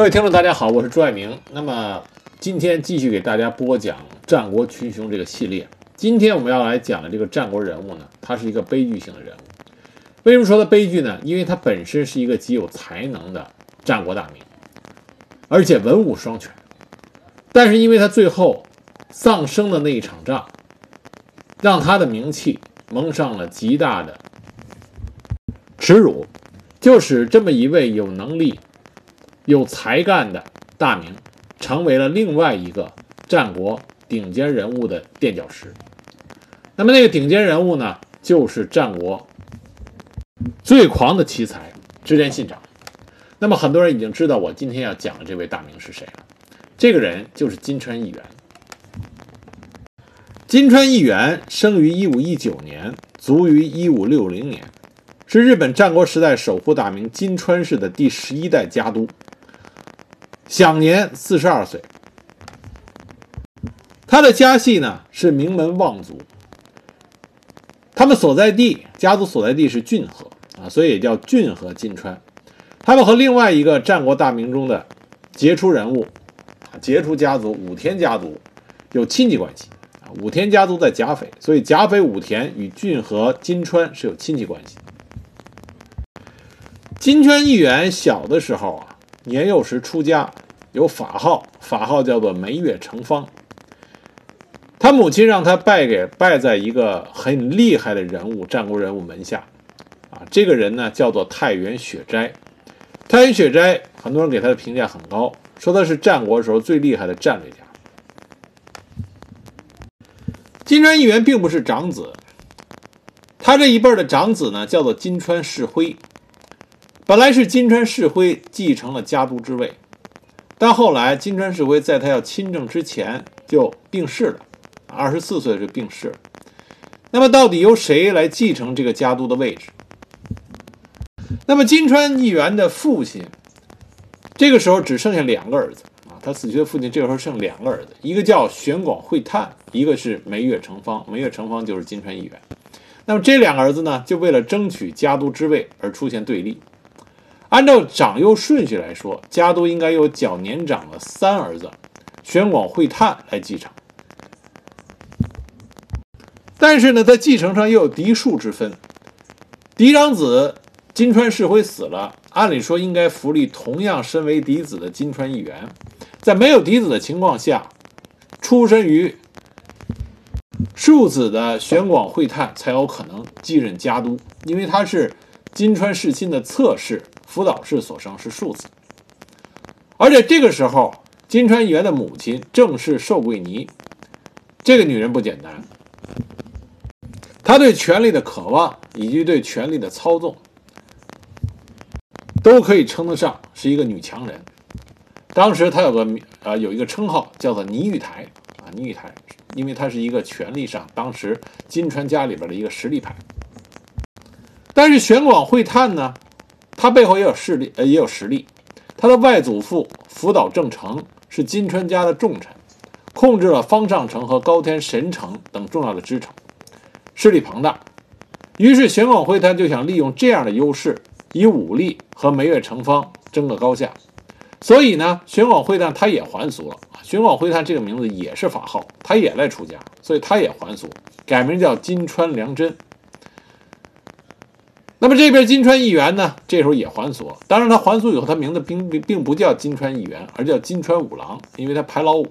各位听众，大家好，我是朱爱明。那么今天继续给大家播讲《战国群雄》这个系列。今天我们要来讲的这个战国人物呢，他是一个悲剧性的人物。为什么说他悲剧呢？因为他本身是一个极有才能的战国大名，而且文武双全。但是因为他最后丧生的那一场仗，让他的名气蒙上了极大的耻辱，就使这么一位有能力。有才干的大名，成为了另外一个战国顶尖人物的垫脚石。那么那个顶尖人物呢，就是战国最狂的奇才织田信长。那么很多人已经知道我今天要讲的这位大名是谁了。这个人就是金川义元。金川义元生于1519年，卒于1560年，是日本战国时代守护大名金川氏的第十一代家督。享年四十二岁。他的家系呢是名门望族，他们所在地家族所在地是骏河啊，所以也叫骏河金川。他们和另外一个战国大名中的杰出人物，杰出家族武田家族有亲戚关系啊。武田家族在甲斐，所以甲斐武田与骏河金川是有亲戚关系。金川义元小的时候啊。年幼时出家，有法号，法号叫做梅月成方。他母亲让他拜给拜在一个很厉害的人物，战国人物门下。啊，这个人呢叫做太原雪斋。太原雪斋，很多人给他的评价很高，说他是战国时候最厉害的战略家。金川义元并不是长子，他这一辈的长子呢叫做金川世辉。本来是金川世辉继承了家督之位，但后来金川世辉在他要亲政之前就病逝了，二十四岁就病逝了。那么到底由谁来继承这个家督的位置？那么金川义元的父亲这个时候只剩下两个儿子啊，他死去的父亲这个时候剩两个儿子，一个叫玄广会探，一个是梅月成方。梅月成方就是金川义元。那么这两个儿子呢，就为了争取家督之位而出现对立。按照长幼顺序来说，家督应该由较年长的三儿子玄广会探来继承。但是呢，在继承上又有嫡庶之分。嫡长子金川世辉死了，按理说应该扶立同样身为嫡子的金川义元。在没有嫡子的情况下，出身于庶子的玄广会探才有可能继任家督，因为他是金川世亲的侧室。福岛氏所生是庶子，而且这个时候，金川义元的母亲正是寿贵尼，这个女人不简单，她对权力的渴望以及对权力的操纵，都可以称得上是一个女强人。当时她有个呃有一个称号叫做尼玉台啊，尼玉台，因为她是一个权力上当时金川家里边的一个实力派。但是玄广会探呢？他背后也有势力，呃，也有实力。他的外祖父福岛正成是金川家的重臣，控制了方上城和高天神城等重要的支城，势力庞大。于是玄广会探就想利用这样的优势，以武力和梅月成方争个高下。所以呢，玄广会探他也还俗了。玄广会探这个名字也是法号，他也来出家，所以他也还俗，改名叫金川良真。那么这边金川义元呢，这时候也还俗。当然，他还俗以后，他名字并并并不叫金川义元，而叫金川五郎，因为他排老五。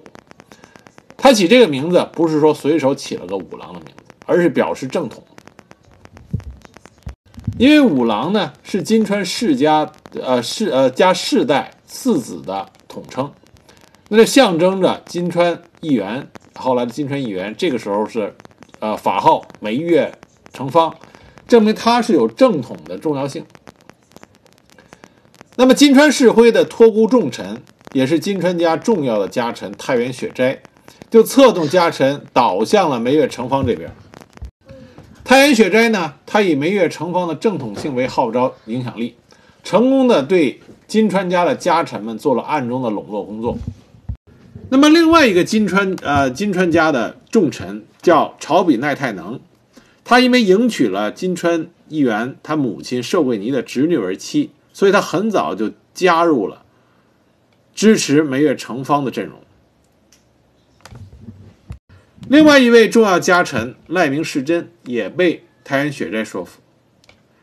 他起这个名字不是说随手起了个五郎的名字，而是表示正统。因为五郎呢是金川世家呃世呃家世代次子的统称，那就象征着金川义元后来的金川义元这个时候是呃法号梅月成方。证明他是有正统的重要性。那么金川世辉的托孤重臣，也是金川家重要的家臣太原雪斋，就策动家臣倒向了梅月成方这边。太原雪斋呢，他以梅月成方的正统性为号召影响力，成功的对金川家的家臣们做了暗中的笼络工作。那么另外一个金川呃金川家的重臣叫朝比奈太能。他因为迎娶了金川议员他母亲寿贵尼的侄女为妻，所以他很早就加入了支持梅月成方的阵容。另外一位重要家臣赖明世真也被太原雪斋说服，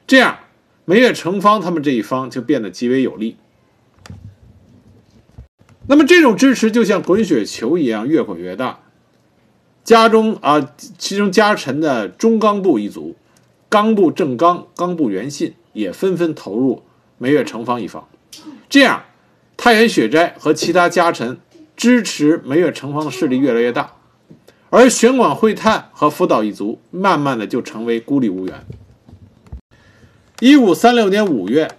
这样梅月成方他们这一方就变得极为有利。那么这种支持就像滚雪球一样越滚越大，家中啊，其中家臣的中冈部一族，冈部正刚、冈部元信也纷纷投入梅月城方一方，这样太原雪斋和其他家臣支持梅月城方的势力越来越大，而玄广会探和福岛一族慢慢的就成为孤立无援。一五三六年五月。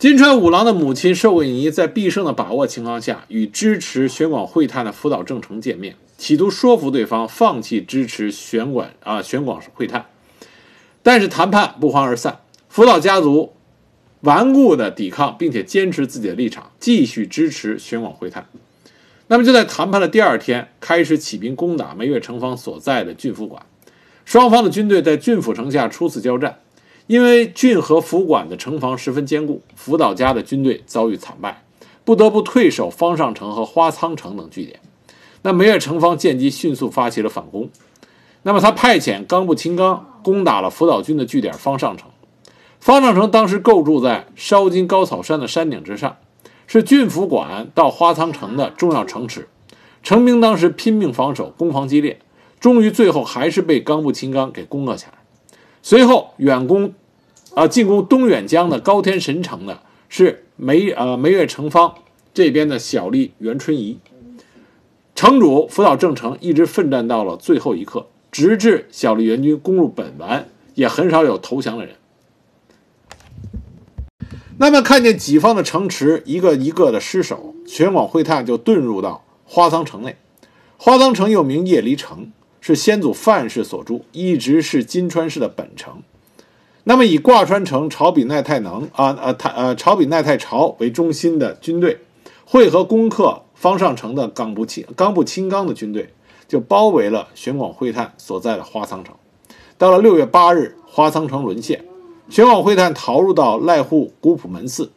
金川五郎的母亲寿贵尼在必胜的把握情况下，与支持玄广会探的福岛正成见面，企图说服对方放弃支持玄广啊玄广会探。但是谈判不欢而散，福岛家族顽固的抵抗，并且坚持自己的立场，继续支持玄广会探。那么就在谈判的第二天，开始起兵攻打梅月城方所在的郡府馆，双方的军队在郡府城下初次交战。因为郡和府馆的城防十分坚固，福岛家的军队遭遇惨败，不得不退守方上城和花仓城等据点。那梅越城方见机，迅速发起了反攻。那么他派遣冈部清刚攻打了福岛军的据点方上城。方上城当时构筑在烧金高草山的山顶之上，是郡府管到花仓城的重要城池。城兵当时拼命防守，攻防激烈，终于最后还是被冈部清刚给攻克下来。随后远攻。啊，进攻东远江的高天神城的是梅呃梅越城方这边的小吏袁春怡，城主福岛正成一直奋战到了最后一刻，直至小吏援军攻入本丸，也很少有投降的人。那么看见己方的城池一个一个的失守，全广会探就遁入到花仓城内。花仓城又名叶离城，是先祖范氏所筑，一直是金川市的本城。那么，以挂川城朝比奈太能啊啊太呃朝比奈太朝为中心的军队，会合攻克方上城的冈部清冈部清刚的军队，就包围了玄广会探所在的花仓城。到了六月八日，花仓城沦陷，玄广会探逃入到濑户古普门寺。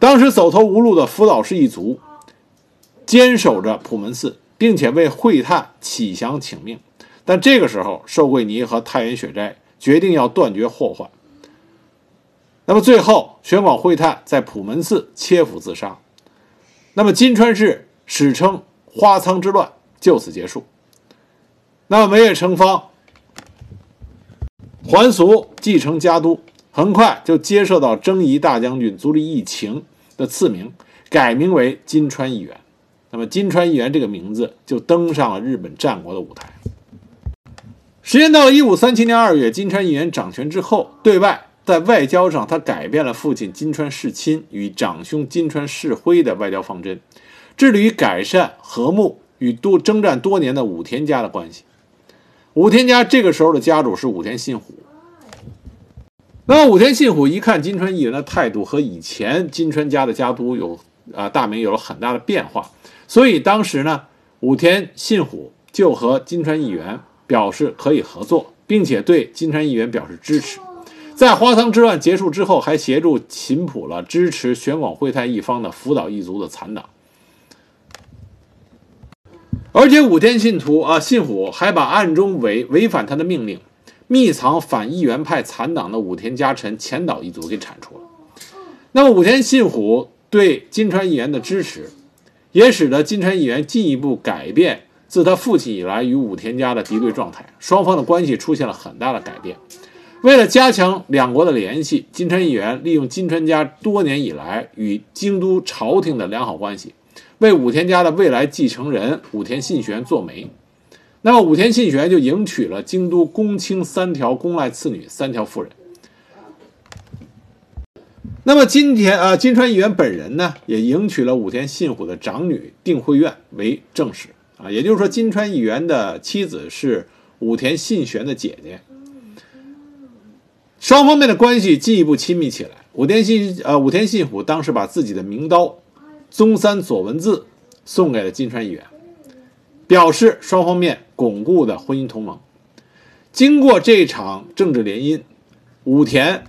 当时走投无路的福岛氏一族，坚守着普门寺，并且为会探启降请命。但这个时候，寿贵尼和太原雪斋决定要断绝祸患。那么最后，玄广会探在普门寺切腹自杀。那么金川市史称花仓之乱就此结束。那么梅越城方还俗继承家督，很快就接受到征夷大将军足利义晴的赐名，改名为金川义元。那么金川义元这个名字就登上了日本战国的舞台。时间到了一五三七年二月，金川义元掌权之后，对外在外交上，他改变了父亲金川世亲与长兄金川世辉的外交方针，致力于改善和睦与多征战多年的武田家的关系。武田家这个时候的家主是武田信虎。那么武田信虎一看金川义元的态度和以前金川家的家督有啊大名有了很大的变化，所以当时呢，武田信虎就和金川义元。表示可以合作，并且对金川议员表示支持。在花仓之乱结束之后，还协助秦普了支持玄广会太一方的福岛一族的残党。而且武田信徒啊，信虎还把暗中违违反他的命令、密藏反议员派残党的武田家臣前岛一族给铲除了。那么武田信虎对金川议员的支持，也使得金川议员进一步改变。自他父亲以来，与武田家的敌对状态，双方的关系出现了很大的改变。为了加强两国的联系，金川议员利用金川家多年以来与京都朝廷的良好关系，为武田家的未来继承人武田信玄做媒。那么，武田信玄就迎娶了京都公卿三条宫赖次女三条夫人。那么，今天啊，金川议员本人呢，也迎娶了武田信虎的长女定慧院为正室。啊，也就是说，金川议员的妻子是武田信玄的姐姐，双方面的关系进一步亲密起来。武田信呃，武田信虎当时把自己的名刀宗三左文字送给了金川议员，表示双方面巩固的婚姻同盟。经过这场政治联姻，武田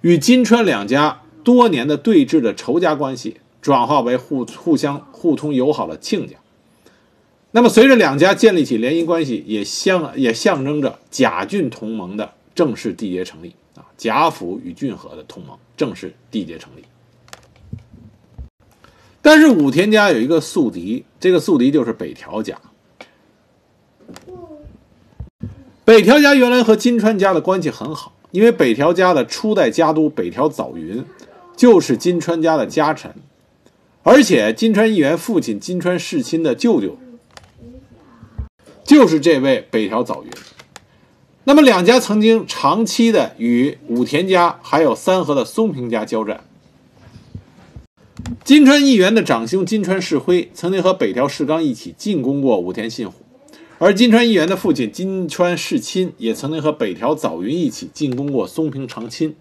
与金川两家多年的对峙的仇家关系转化为互互相互通友好的亲家。那么，随着两家建立起联姻关系，也象也象征着甲郡同盟的正式缔结成立啊！贾府与郡河的同盟正式缔结成立。但是武田家有一个宿敌，这个宿敌就是北条家。北条家原来和金川家的关系很好，因为北条家的初代家督北条早云就是金川家的家臣，而且金川议员父亲金川世亲的舅舅。就是这位北条早云，那么两家曾经长期的与武田家还有三河的松平家交战。金川议员的长兄金川世辉曾经和北条氏纲一起进攻过武田信虎，而金川议员的父亲金川世亲也曾经和北条早云一起进攻过松平长亲。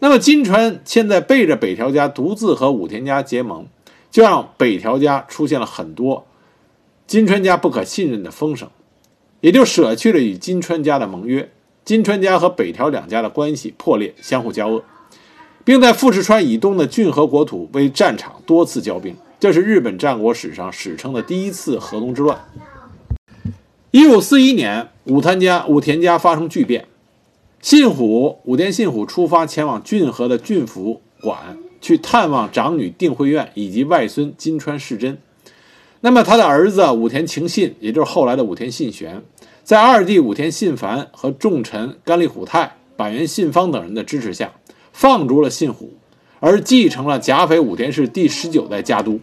那么金川现在背着北条家独自和武田家结盟，就让北条家出现了很多。金川家不可信任的风声，也就舍去了与金川家的盟约。金川家和北条两家的关系破裂，相互交恶，并在富士川以东的骏河国土为战场多次交兵。这是日本战国史上史称的第一次河东之乱。一五四一年，武田家武田家发生巨变，信虎武田信虎出发前往骏河的骏府馆去探望长女定慧院以及外孙金川世真。那么他的儿子武田晴信，也就是后来的武田信玄，在二弟武田信繁和重臣甘利虎太、板垣信方等人的支持下，放逐了信虎，而继承了甲斐武田氏第十九代家督。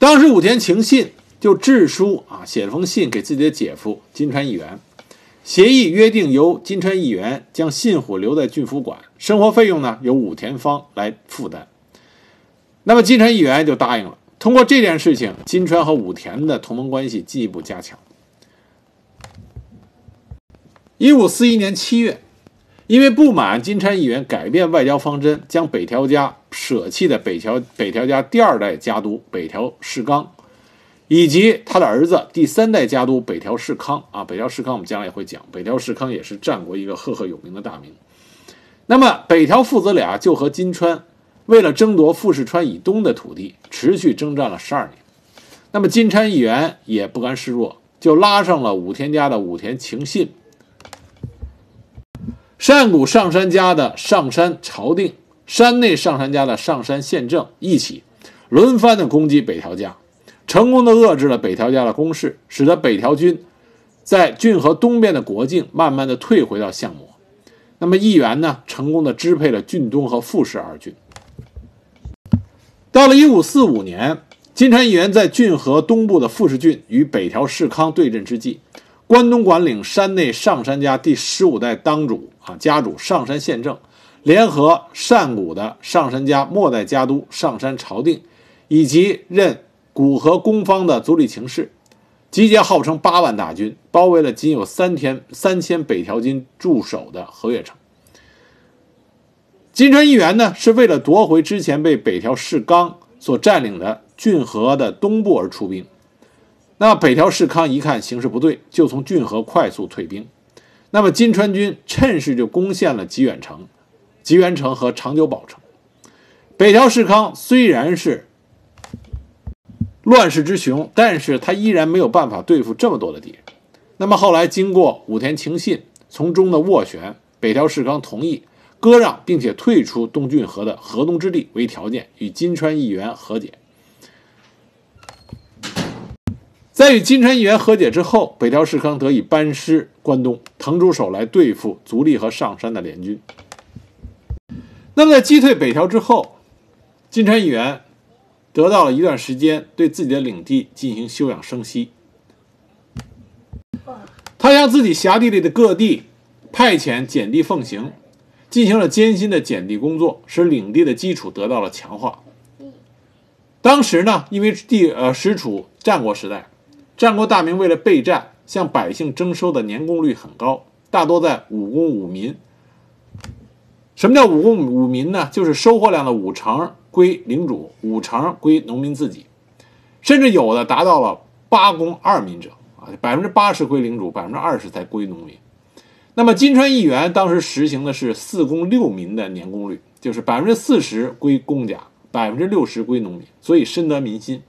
当时武田晴信就致书啊，写了封信给自己的姐夫金川议员，协议约定由金川议员将信虎留在郡府馆，生活费用呢由武田方来负担。那么金川议员就答应了。通过这件事情，金川和武田的同盟关系进一步加强。一五四一年七月，因为不满金川议员改变外交方针，将北条家舍弃的北条北条家第二代家督北条氏纲，以及他的儿子第三代家督北条氏康啊，北条氏康我们将来也会讲，北条氏康也是战国一个赫赫有名的大名。那么北条父子俩就和金川。为了争夺富士川以东的土地，持续征战了十二年。那么金川议员也不甘示弱，就拉上了武田家的武田晴信、山谷上山家的上山朝定、山内上山家的上山宪政一起，轮番的攻击北条家，成功的遏制了北条家的攻势，使得北条军在骏河东边的国境慢慢的退回到相模。那么议员呢，成功的支配了骏东和富士二郡。到了一五四五年，金川议员在骏河东部的富士郡与北条氏康对阵之际，关东管领山内上山家第十五代当主啊家主上山宪政，联合善谷的上山家末代家督上山朝定，以及任古河攻方的足利晴氏，集结号称八万大军，包围了仅有三天三千北条军驻守的河越城。金川议员呢，是为了夺回之前被北条氏纲所占领的骏河的东部而出兵。那北条氏康一看形势不对，就从骏河快速退兵。那么金川军趁势就攻陷了吉远城、吉原城和长久保城。北条氏康虽然是乱世之雄，但是他依然没有办法对付这么多的敌人。那么后来经过武田晴信从中的斡旋，北条氏康同意。割让并且退出东郡河的河东之地为条件，与金川议员和解。在与金川议员和解之后，北条氏康得以班师关东，腾出手来对付足利和上山的联军。那么，在击退北条之后，金川议员得到了一段时间对自己的领地进行休养生息。他向自己辖地里的各地派遣简地奉行。进行了艰辛的减地工作，使领地的基础得到了强化。当时呢，因为地呃实处战国时代，战国大名为了备战，向百姓征收的年贡率很高，大多在五公五民。什么叫五公五民呢？就是收获量的五成归领主，五成归农民自己，甚至有的达到了八公二民者啊，百分之八十归领主，百分之二十才归农民。那么金川议员当时实行的是四公六民的年贡率，就是百分之四十归公家，百分之六十归农民，所以深得民心。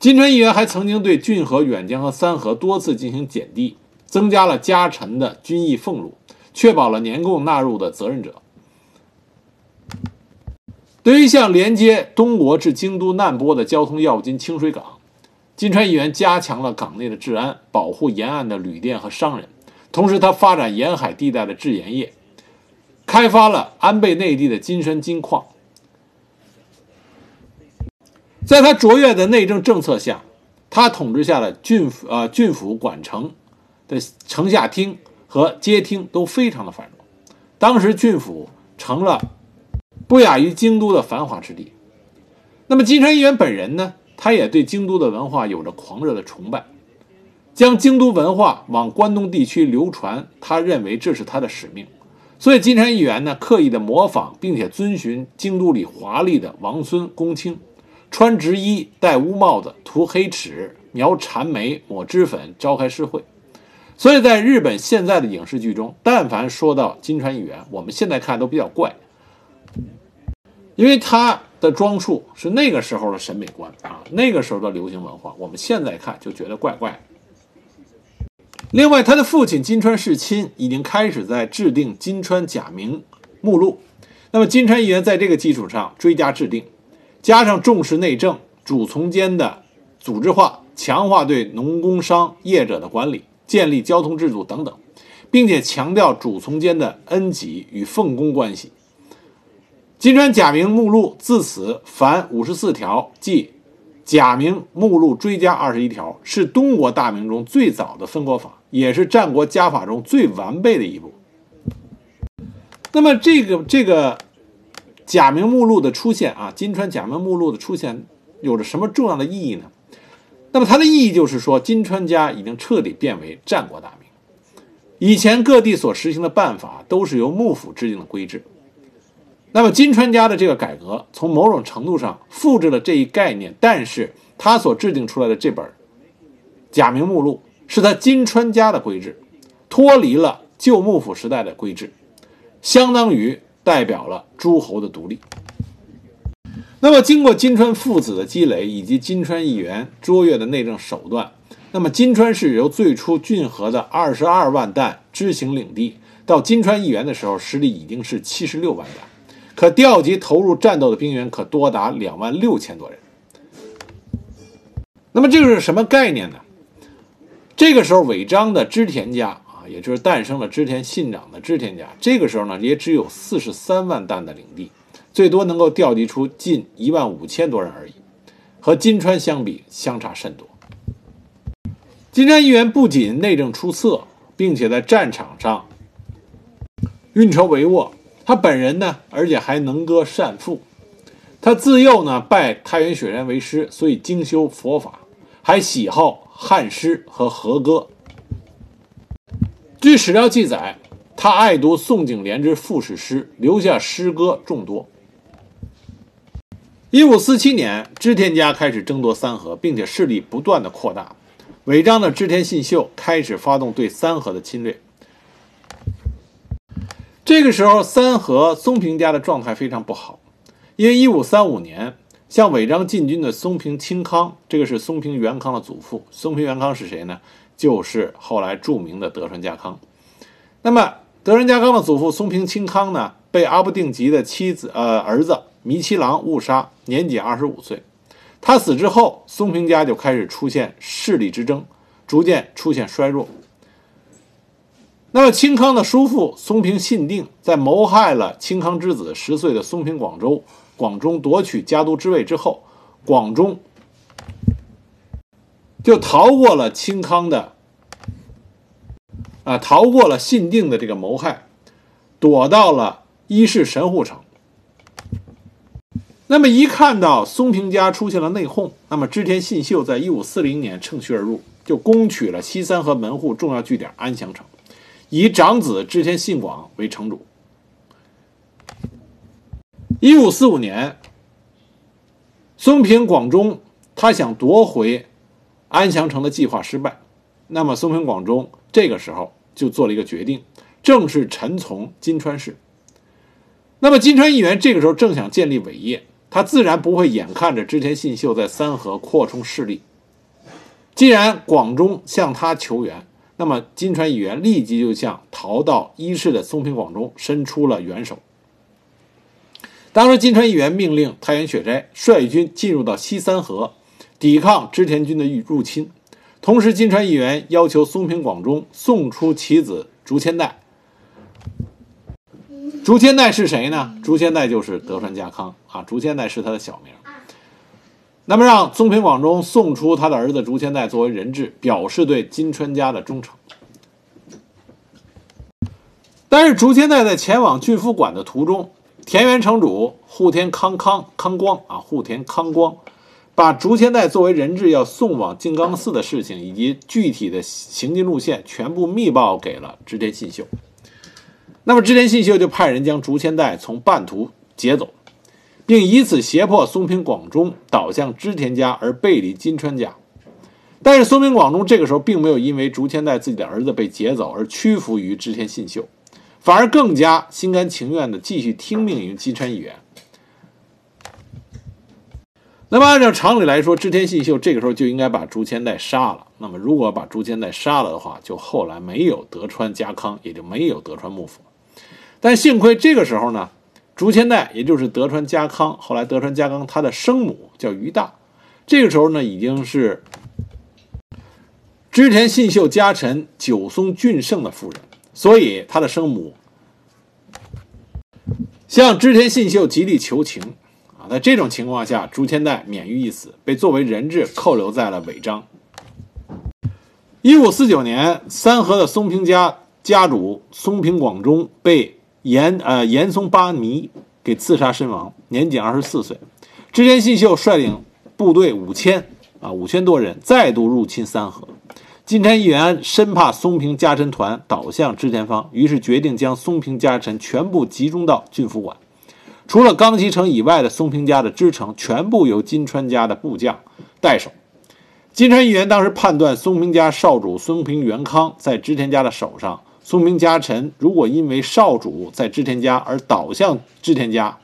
金川议员还曾经对骏河、远江和三河多次进行减地，增加了家臣的军役俸禄，确保了年贡纳入的责任者。对于向连接东国至京都难波的交通要津清水港，金川议员加强了港内的治安，保护沿岸的旅店和商人，同时他发展沿海地带的制盐业，开发了安倍内地的金山金矿。在他卓越的内政政策下，他统治下的郡府、呃郡府、管城的城下厅和街厅都非常的繁荣。当时郡府成了不亚于京都的繁华之地。那么金川议员本人呢，他也对京都的文化有着狂热的崇拜，将京都文化往关东地区流传，他认为这是他的使命。所以金川议员呢，刻意的模仿并且遵循京都里华丽的王孙公卿。穿直衣、戴乌帽子、涂黑齿、描缠眉、抹脂粉，召开诗会。所以在日本现在的影视剧中，但凡说到金川议员，我们现在看都比较怪，因为他的装束是那个时候的审美观啊，那个时候的流行文化，我们现在看就觉得怪怪。另外，他的父亲金川世亲已经开始在制定金川假名目录，那么金川议员在这个基础上追加制定。加上重视内政、主从间的组织化，强化对农工商业者的管理，建立交通制度等等，并且强调主从间的恩给与奉公关系。金川假名目录自此凡五十四条，即假名目录追加二十一条，是东国大名中最早的分国法，也是战国家法中最完备的一部。那么这个这个。假名目录的出现啊，金川假名目录的出现有着什么重要的意义呢？那么它的意义就是说，金川家已经彻底变为战国大名。以前各地所实行的办法都是由幕府制定的规制，那么金川家的这个改革，从某种程度上复制了这一概念，但是他所制定出来的这本假名目录是他金川家的规制，脱离了旧幕府时代的规制，相当于。代表了诸侯的独立。那么，经过金川父子的积累，以及金川议员卓越的内政手段，那么金川市由最初浚河的二十二万担知行领地，到金川议员的时候，实力已经是七十六万担，可调集投入战斗的兵员可多达两万六千多人。那么，这个是什么概念呢？这个时候，尾张的织田家啊。也就是诞生了织田信长的织田家，这个时候呢，也只有四十三万担的领地，最多能够调集出近一万五千多人而已，和金川相比，相差甚多。金川议员不仅内政出色，并且在战场上运筹帷幄，他本人呢，而且还能歌善赋。他自幼呢拜太原雪山为师，所以精修佛法，还喜好汉诗和和歌。据史料记载，他爱读宋景莲之赋史诗，留下诗歌众多。一五四七年，织田家开始争夺三河，并且势力不断的扩大。尾张的织田信秀开始发动对三河的侵略。这个时候，三河松平家的状态非常不好，因为一五三五年向尾张进军的松平清康，这个是松平元康的祖父。松平元康是谁呢？就是后来著名的德川家康。那么，德川家康的祖父松平清康呢，被阿部定吉的妻子呃儿子弥七郎误杀，年仅二十五岁。他死之后，松平家就开始出现势力之争，逐渐出现衰弱。那么，清康的叔父松平信定在谋害了清康之子十岁的松平广州广中夺取家督之位之后，广中。就逃过了清康的，啊，逃过了信定的这个谋害，躲到了伊势神户城。那么一看到松平家出现了内讧，那么织田信秀在一五四零年乘虚而入，就攻取了西三河门户重要据点安详城，以长子织田信广为城主。一五四五年，松平广忠他想夺回。安详城的计划失败，那么松平广忠这个时候就做了一个决定，正式臣从金川氏。那么金川议员这个时候正想建立伟业，他自然不会眼看着织田信秀在三河扩充势力。既然广中向他求援，那么金川议员立即就向逃到伊势的松平广中伸出了援手。当时金川议员命令太原雪斋率军进入到西三河，抵抗织田军的入侵。同时，金川议员要求松平广中送出其子竹千代。竹千代是谁呢？竹千代就是德川家康啊，竹千代是他的小名。那么，让松平广中送出他的儿子竹千代作为人质，表示对金川家的忠诚。但是，竹千代在前往郡府馆的途中，田园城主户田康康康光啊，户田康光把竹千代作为人质要送往静冈寺的事情以及具体的行进路线全部密报给了织田信秀。那么，织田信秀就派人将竹千代从半途劫走。并以此胁迫松平广中倒向织田家而背离金川家，但是松平广中这个时候并没有因为竹千代自己的儿子被劫走而屈服于织田信秀，反而更加心甘情愿地继续听命于金川议员。那么按照常理来说，织田信秀这个时候就应该把竹千代杀了。那么如果把竹千代杀了的话，就后来没有德川家康，也就没有德川幕府。但幸亏这个时候呢。竹千代，也就是德川家康，后来德川家康他的生母叫于大，这个时候呢已经是织田信秀家臣九松俊胜的夫人，所以他的生母向织田信秀极力求情啊，在这种情况下，竹千代免于一死，被作为人质扣留在了尾张。一五四九年，三河的松平家家主松平广忠被。严呃严嵩八弥给刺杀身亡，年仅二十四岁。织田信秀率领部队五千啊五千多人再度入侵三河。金川义元深怕松平家臣团倒向织田方，于是决定将松平家臣全部集中到郡府馆。除了冈崎城以外的松平家的支城，全部由金川家的部将代守。金川义元当时判断松平家少主松平元康在织田家的手上。松平家臣如果因为少主在织田家而倒向织田家，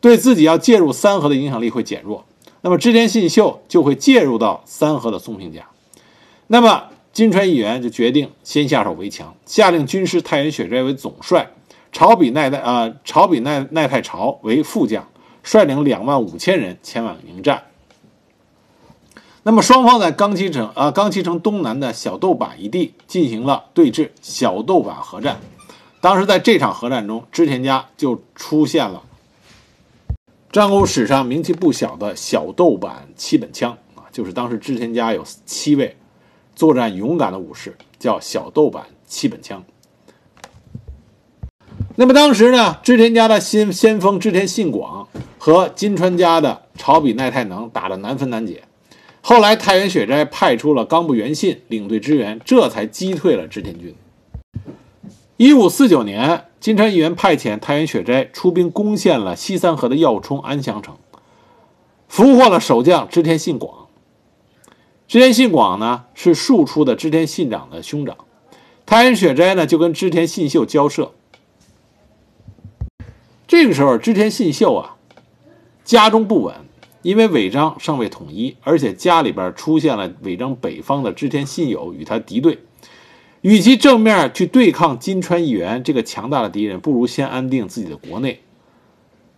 对自己要介入三河的影响力会减弱，那么织田信秀就会介入到三河的松平家。那么金川议员就决定先下手为强，下令军师太原雪斋为总帅，朝比奈代啊朝比奈奈太朝为副将，率领两万五千人前往迎战。那么双方在冈崎城啊，冈崎城东南的小豆板一地进行了对峙，小豆板合战。当时在这场合战中，织田家就出现了战国史上名气不小的小豆板七本枪啊，就是当时织田家有七位作战勇敢的武士，叫小豆板七本枪。那么当时呢，织田家的先先锋织田信广和金川家的朝比奈太能打得难分难解。后来，太原雪斋派出了冈部元信领队支援，这才击退了织田军。一五四九年，金川议员派遣太原雪斋出兵攻陷了西三河的要冲安祥城，俘获了守将织田信广。织田信广呢，是庶出的织田信长的兄长。太原雪斋呢，就跟织田信秀交涉。这个时候，织田信秀啊，家中不稳。因为尾张尚未统一，而且家里边出现了尾张北方的织田信友与他敌对，与其正面去对抗金川议员这个强大的敌人，不如先安定自己的国内。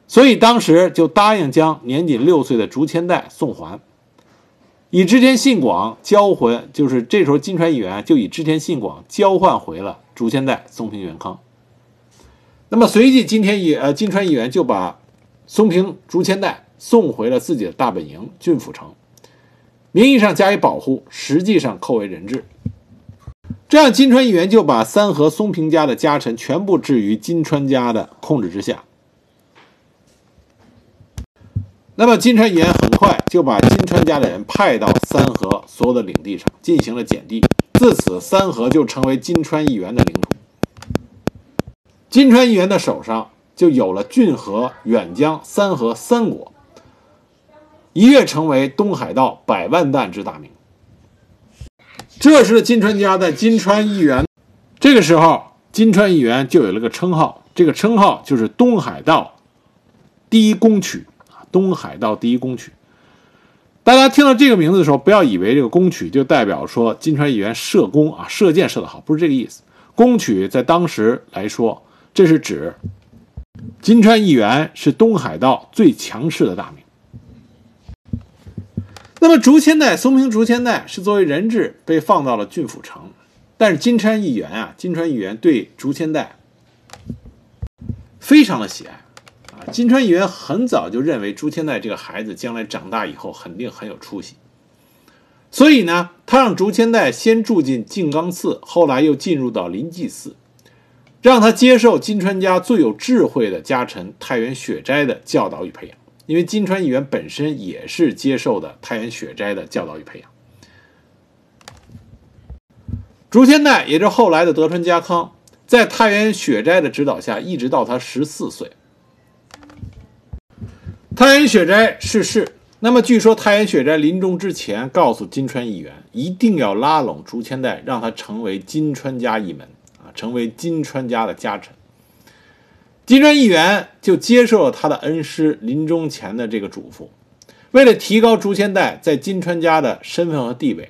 所以当时就答应将年仅六岁的竹千代送还，以织田信广交回，就是这时候金川议员就以织田信广交换回了竹千代松平元康。那么随即，金田议呃金川议员就把松平竹千代。送回了自己的大本营郡府城，名义上加以保护，实际上扣为人质。这样，金川议员就把三河松平家的家臣全部置于金川家的控制之下。那么，金川议员很快就把金川家的人派到三河所有的领地上进行了减地，自此三河就成为金川议员的领土。金川议员的手上就有了骏河、远江、三河三国。一跃成为东海道百万弹之大名。这时的金川家在金川议员，这个时候金川议员就有了个称号，这个称号就是东海道第一宫曲啊，东海道第一宫曲。大家听到这个名字的时候，不要以为这个宫曲就代表说金川议员射弓啊，射箭射得好，不是这个意思。宫曲在当时来说，这是指金川议员是东海道最强势的大名。那么竹千代，松平竹千代是作为人质被放到了郡府城，但是金川议员啊，金川议员对竹千代非常的喜爱啊。金川议员很早就认为竹千代这个孩子将来长大以后肯定很有出息，所以呢，他让竹千代先住进静冈寺，后来又进入到临济寺，让他接受金川家最有智慧的家臣太原雪斋的教导与培养。因为金川议员本身也是接受的太原雪斋的教导与培养，竹千代也就是后来的德川家康，在太原雪斋的指导下，一直到他十四岁，太原雪斋逝世。那么据说太原雪斋临终之前告诉金川议员，一定要拉拢竹千代，让他成为金川家一门啊，成为金川家的家臣。金川议员就接受了他的恩师临终前的这个嘱咐，为了提高竹千代在金川家的身份和地位，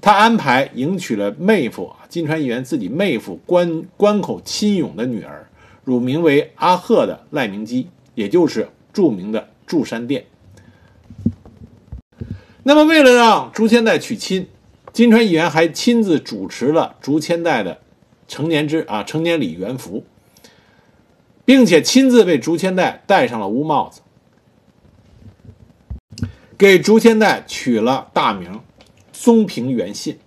他安排迎娶了妹夫啊，金川议员自己妹夫关关口亲勇的女儿，乳名为阿贺的赖明基，也就是著名的祝山殿。那么，为了让竹千代娶亲，金川议员还亲自主持了竹千代的成年之啊成年礼元服。并且亲自为竹千代戴上了乌帽子，给竹千代取了大名松平元信。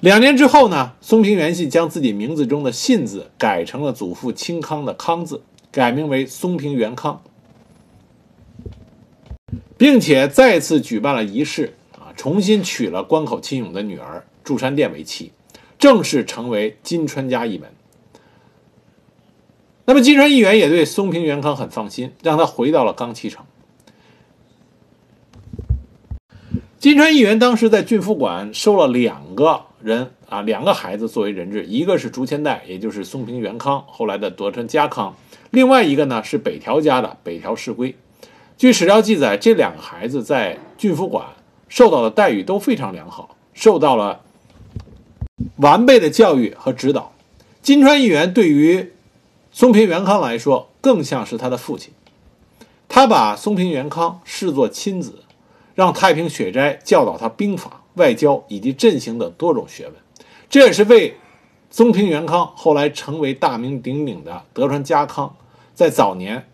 两年之后呢，松平元信将自己名字中的“信”字改成了祖父清康的“康”字，改名为松平元康，并且再次举办了仪式啊，重新娶了关口亲勇的女儿祝山殿为妻，正式成为金川家一门。那么金川议员也对松平元康很放心，让他回到了冈崎城。金川议员当时在郡府馆收了两个人啊，两个孩子作为人质，一个是竹千代，也就是松平元康，后来的德川家康；另外一个呢是北条家的北条氏规。据史料记载，这两个孩子在郡府馆受到的待遇都非常良好，受到了完备的教育和指导。金川议员对于松平元康来说，更像是他的父亲。他把松平元康视作亲子，让太平雪斋教导他兵法、外交以及阵型等多种学问。这也是为松平元康后来成为大名鼎鼎的德川家康在早年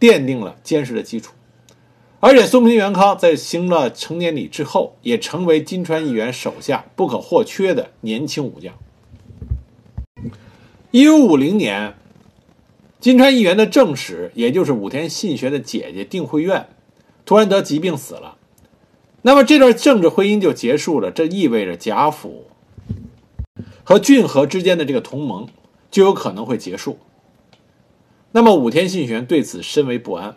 奠定了坚实的基础。而且，松平元康在行了成年礼之后，也成为金川议员手下不可或缺的年轻武将。一五五零年。金川议员的正室，也就是武田信玄的姐姐定慧院，突然得疾病死了。那么这段政治婚姻就结束了，这意味着贾府和骏河之间的这个同盟就有可能会结束。那么武田信玄对此深为不安。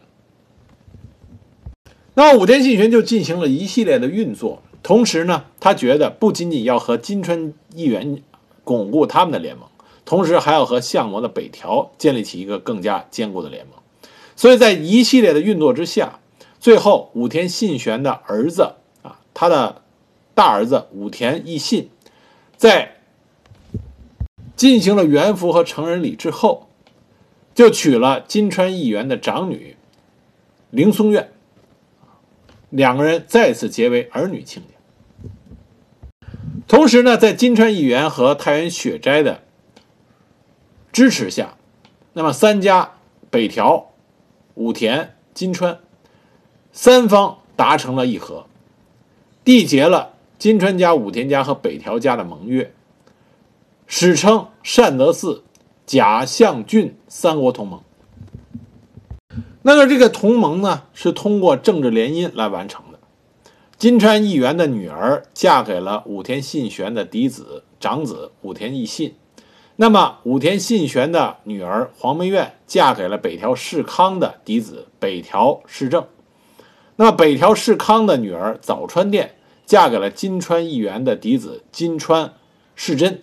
那么武田信玄就进行了一系列的运作，同时呢，他觉得不仅仅要和金川议员巩固他们的联盟。同时还要和相模的北条建立起一个更加坚固的联盟，所以在一系列的运作之下，最后武田信玄的儿子啊，他的大儿子武田义信，在进行了元服和成人礼之后，就娶了金川议员的长女铃松院，两个人再次结为儿女亲家。同时呢，在金川议员和太原雪斋的。支持下，那么三家北条、武田、金川三方达成了议和，缔结了金川家、武田家和北条家的盟约，史称善德寺甲相郡三国同盟。那么这个同盟呢，是通过政治联姻来完成的。金川议员的女儿嫁给了武田信玄的嫡子长子武田义信。那么，武田信玄的女儿黄梅院嫁给了北条氏康的嫡子北条氏政。那么，北条氏康的女儿早川殿嫁给了金川议员的嫡子金川世真，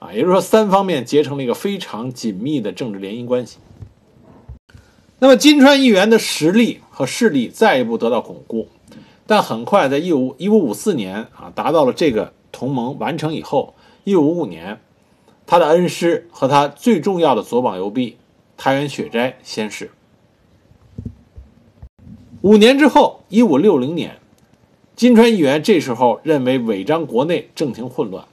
啊，也就是说三方面结成了一个非常紧密的政治联姻关系。那么金川议员的实力和势力再一步得到巩固，但很快在一五一五五四年啊，达到了这个同盟完成以后，一五五五年，他的恩师和他最重要的左膀右臂太原雪斋先逝。五年之后，一五六零年，金川议员这时候认为尾张国内政情混乱，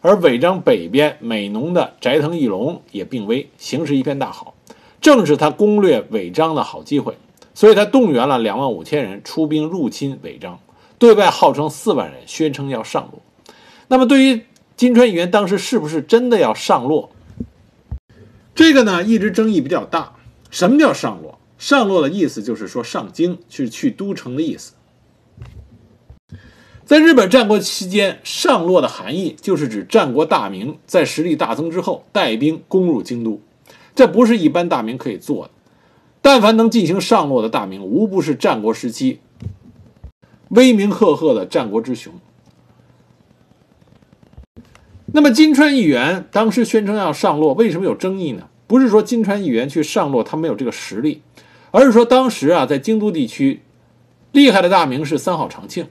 而尾张北边美浓的斋藤义龙也病危，形势一片大好。正是他攻略尾张的好机会，所以他动员了两万五千人出兵入侵尾张，对外号称四万人，宣称要上路。那么，对于金川议员当时是不是真的要上洛？这个呢，一直争议比较大。什么叫上洛？上洛的意思就是说上京，是去都城的意思。在日本战国期间，上洛的含义就是指战国大名在实力大增之后，带兵攻入京都。这不是一般大名可以做的。但凡能进行上洛的大名，无不是战国时期威名赫赫的战国之雄。那么金川议员当时宣称要上洛，为什么有争议呢？不是说金川议员去上洛他没有这个实力，而是说当时啊，在京都地区厉害的大名是三好长庆。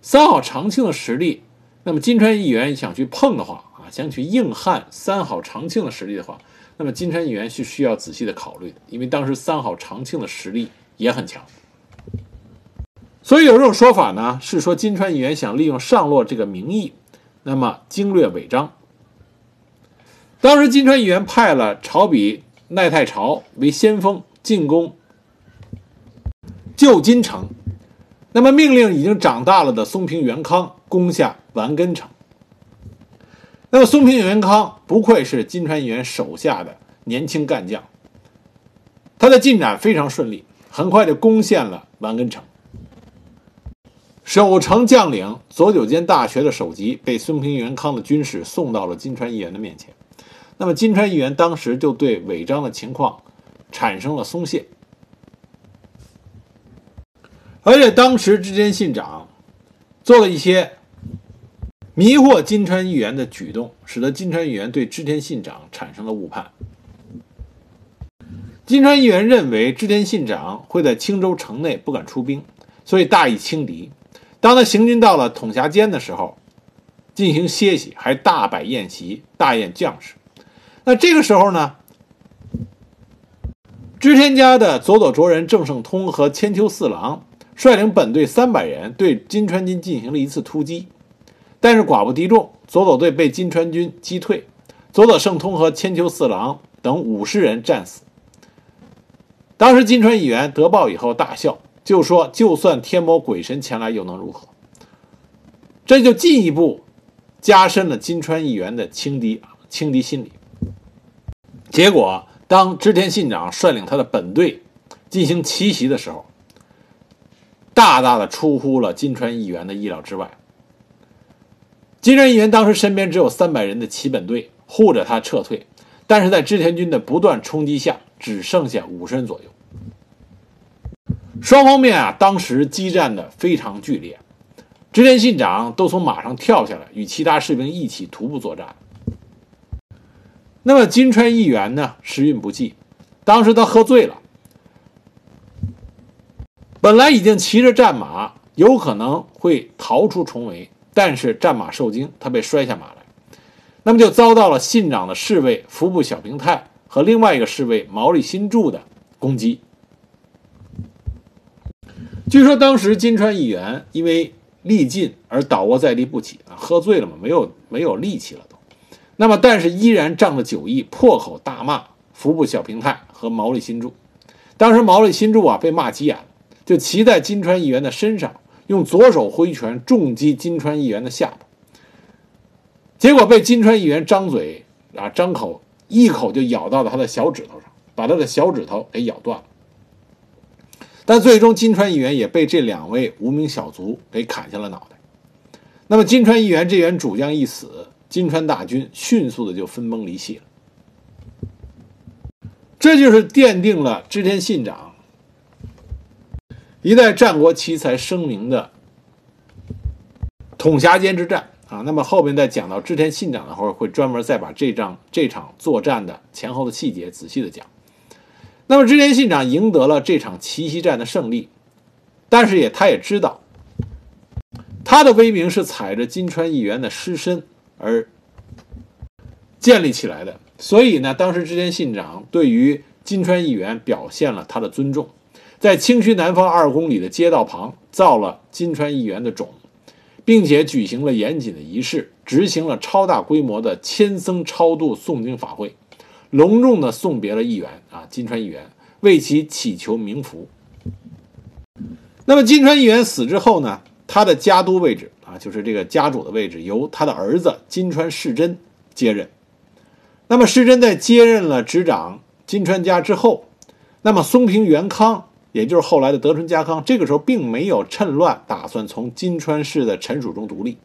三好长庆的实力，那么金川议员想去碰的话啊，想去硬汉三好长庆的实力的话。那么金川议员是需要仔细的考虑的，因为当时三好长庆的实力也很强，所以有这种说法呢，是说金川议员想利用上洛这个名义，那么经略尾张。当时金川议员派了朝比奈太朝为先锋进攻旧金城，那么命令已经长大了的松平元康攻下丸根城。那么松平元康不愧是金川议员手下的年轻干将，他的进展非常顺利，很快就攻陷了丸根城。守城将领佐久间大学的首级被松平元康的军士送到了金川议员的面前，那么金川议员当时就对违章的情况产生了松懈，而且当时织田信长做了一些。迷惑金川议员的举动，使得金川议员对织田信长产生了误判。金川议员认为织田信长会在青州城内不敢出兵，所以大意轻敌。当他行军到了统辖间的时候，进行歇息，还大摆宴席，大宴将士。那这个时候呢，织田家的佐佐卓人郑胜通和千秋四郎率领本队三百人对金川军进行了一次突击。但是寡不敌众，佐佐队被金川军击退，佐佐胜通和千秋四郎等五十人战死。当时金川议员得报以后大笑，就说：“就算天魔鬼神前来，又能如何？”这就进一步加深了金川议员的轻敌轻敌心理。结果，当织田信长率领他的本队进行奇袭的时候，大大的出乎了金川议员的意料之外。金川议员当时身边只有三百人的齐本队护着他撤退，但是在织田军的不断冲击下，只剩下五十人左右。双方面啊，当时激战的非常剧烈，织田信长都从马上跳下来，与其他士兵一起徒步作战。那么金川议员呢，时运不济，当时他喝醉了，本来已经骑着战马，有可能会逃出重围。但是战马受惊，他被摔下马来，那么就遭到了信长的侍卫服部小平太和另外一个侍卫毛利新助的攻击。据说当时金川议员因为力尽而倒卧在地不起啊，喝醉了嘛，没有没有力气了都。那么但是依然仗着酒意，破口大骂服部小平太和毛利新助。当时毛利新助啊被骂急眼了，就骑在金川议员的身上。用左手挥拳重击金川议员的下巴，结果被金川议员张嘴啊张口一口就咬到了他的小指头上，把他的小指头给咬断了。但最终金川议员也被这两位无名小卒给砍下了脑袋。那么金川议员这员主将一死，金川大军迅速的就分崩离析了。这就是奠定了织田信长。一代战国奇才声名的统辖间之战啊。那么后面再讲到织田信长的时候，会专门再把这仗这场作战的前后的细节仔细的讲。那么织田信长赢得了这场奇袭战的胜利，但是也他也知道，他的威名是踩着金川议员的尸身而建立起来的，所以呢，当时织田信长对于金川议员表现了他的尊重，在清虚南方二公里的街道旁造了金川议员的冢，并且举行了严谨的仪式，执行了超大规模的千僧超度诵经法会。隆重的送别了议员啊，金川议员为其祈求冥福。那么金川议员死之后呢，他的家督位置啊，就是这个家主的位置，由他的儿子金川世真接任。那么世真在接任了执掌金川家之后，那么松平元康，也就是后来的德川家康，这个时候并没有趁乱打算从金川市的臣属中独立，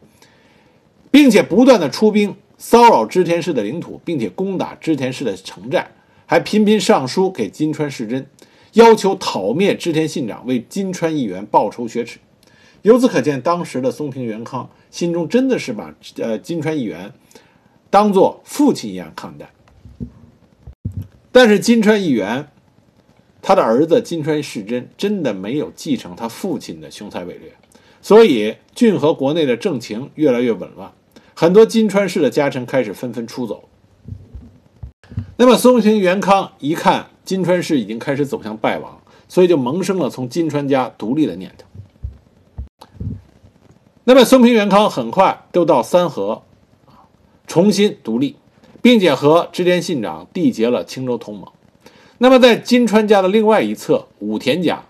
并且不断的出兵。骚扰织田氏的领土，并且攻打织田氏的城寨，还频频上书给金川世真，要求讨灭织田信长，为金川议员报仇雪耻。由此可见，当时的松平元康心中真的是把呃金川议员当做父亲一样看待。但是金川议员他的儿子金川世真真的没有继承他父亲的雄才伟略，所以骏河国内的政情越来越紊乱。很多金川氏的家臣开始纷纷出走。那么松平元康一看金川氏已经开始走向败亡，所以就萌生了从金川家独立的念头。那么松平元康很快就到三河，重新独立，并且和织田信长缔结了青州同盟。那么在金川家的另外一侧武田家，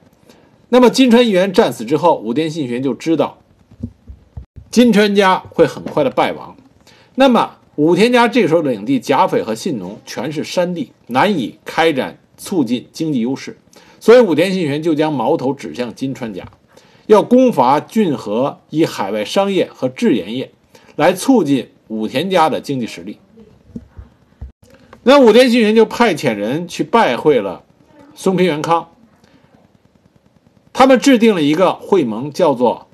那么金川议员战死之后，武田信玄就知道。金川家会很快的败亡，那么武田家这时候的领地甲斐和信浓全是山地，难以开展促进经济优势，所以武田信玄就将矛头指向金川家，要攻伐骏河，以海外商业和制盐业来促进武田家的经济实力。那武田信玄就派遣人去拜会了松平元康，他们制定了一个会盟，叫做。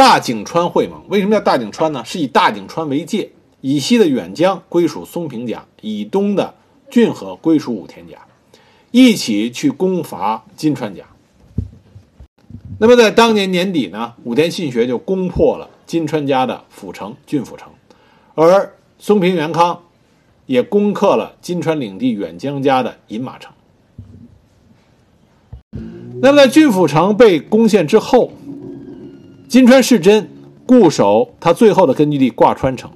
大井川会盟为什么叫大井川呢？是以大井川为界，以西的远江归属松平家，以东的骏河归属武田家，一起去攻伐金川家。那么在当年年底呢，武田信学就攻破了金川家的府城骏府城，而松平元康也攻克了金川领地远江家的饮马城。那么在骏府城被攻陷之后。金川世真固守他最后的根据地挂川城，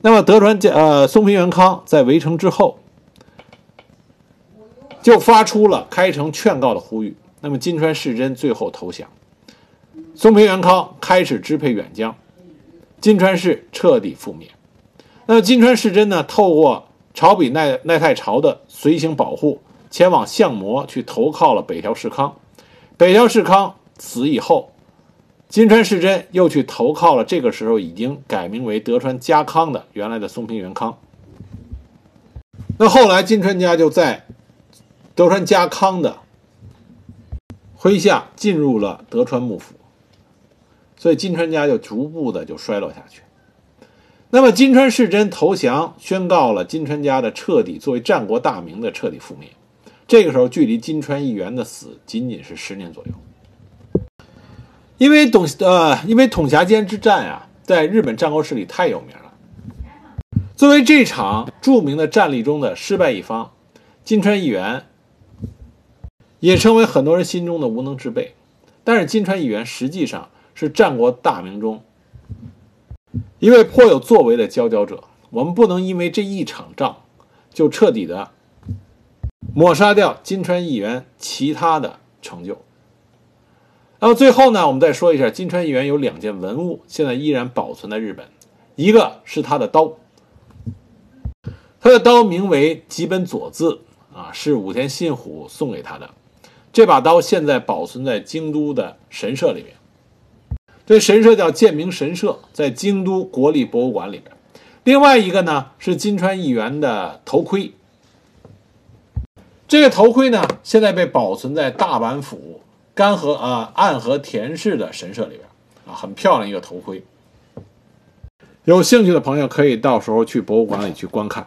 那么德川家呃松平元康在围城之后，就发出了开城劝告的呼吁。那么金川世真最后投降，松平元康开始支配远江，金川市彻底覆灭。那么金川世真呢，透过朝比奈奈太朝的随行保护，前往相模去投靠了北条氏康。北条氏康死以后。金川世真又去投靠了，这个时候已经改名为德川家康的原来的松平元康。那后来金川家就在德川家康的麾下进入了德川幕府，所以金川家就逐步的就衰落下去。那么金川世真投降，宣告了金川家的彻底作为战国大名的彻底覆灭。这个时候距离金川议员的死仅仅是十年左右。因为董呃，因为统辖间之战啊，在日本战国史里太有名了。作为这场著名的战例中的失败一方，金川议员也成为很多人心中的无能之辈。但是金川议员实际上是战国大名中一位颇有作为的佼佼者。我们不能因为这一场仗就彻底的抹杀掉金川议员其他的成就。那么最后呢，我们再说一下，金川议员有两件文物，现在依然保存在日本。一个是他的刀，他的刀名为吉本佐字，啊，是武田信虎送给他的。这把刀现在保存在京都的神社里面，这神社叫建明神社，在京都国立博物馆里边。另外一个呢是金川议员的头盔，这个头盔呢现在被保存在大阪府。干和啊，暗河田氏的神社里边，啊，很漂亮一个头盔。有兴趣的朋友可以到时候去博物馆里去观看。